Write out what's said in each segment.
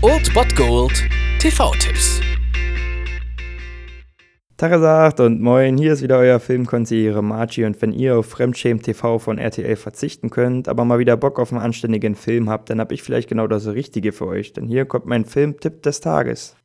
Old Bot Gold TV-Tipps. Tagesagt und moin, hier ist wieder euer Filmkonsigliere Margie und wenn ihr auf Fremdschämen TV von RTL verzichten könnt, aber mal wieder Bock auf einen anständigen Film habt, dann hab ich vielleicht genau das Richtige für euch, denn hier kommt mein Filmtipp des Tages.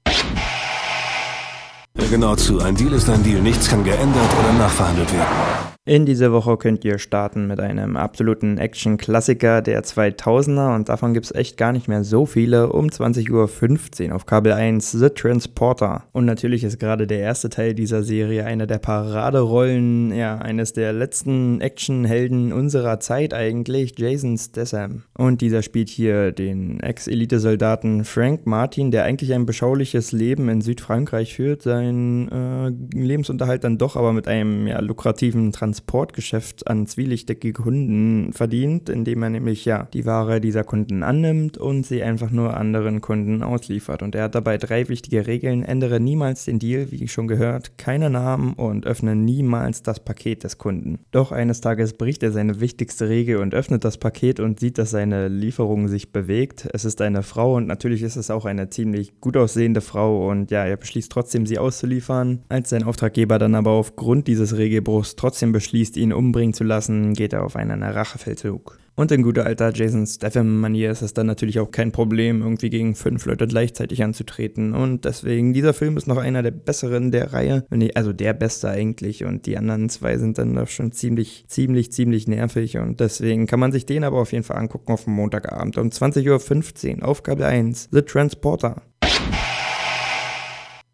Hör genau zu, ein Deal ist ein Deal, nichts kann geändert oder nachverhandelt werden. In dieser Woche könnt ihr starten mit einem absoluten Action-Klassiker der 2000er und davon gibt es echt gar nicht mehr so viele. Um 20.15 Uhr auf Kabel 1 The Transporter. Und natürlich ist gerade der erste Teil dieser Serie einer der Paraderollen, ja, eines der letzten Actionhelden unserer Zeit eigentlich, Jason Statham. Und dieser spielt hier den Ex-Elite-Soldaten Frank Martin, der eigentlich ein beschauliches Leben in Südfrankreich führt, seinen äh, Lebensunterhalt dann doch aber mit einem ja, lukrativen Transport Transportgeschäft an zwielichtige Kunden verdient, indem er nämlich ja die Ware dieser Kunden annimmt und sie einfach nur anderen Kunden ausliefert. Und er hat dabei drei wichtige Regeln. Ändere niemals den Deal, wie schon gehört, keine Namen und öffne niemals das Paket des Kunden. Doch eines Tages bricht er seine wichtigste Regel und öffnet das Paket und sieht, dass seine Lieferung sich bewegt. Es ist eine Frau und natürlich ist es auch eine ziemlich gut aussehende Frau und ja, er beschließt trotzdem, sie auszuliefern. Als sein Auftraggeber dann aber aufgrund dieses Regelbruchs trotzdem beschließt, ihn umbringen zu lassen, geht er auf einen Rachefeldzug. Und in guter alter Jason Statham-Manier ist es dann natürlich auch kein Problem, irgendwie gegen fünf Leute gleichzeitig anzutreten. Und deswegen, dieser Film ist noch einer der besseren der Reihe. Also der beste eigentlich. Und die anderen zwei sind dann doch schon ziemlich, ziemlich, ziemlich nervig. Und deswegen kann man sich den aber auf jeden Fall angucken auf Montagabend um 20.15 Uhr auf Kabel 1. The Transporter.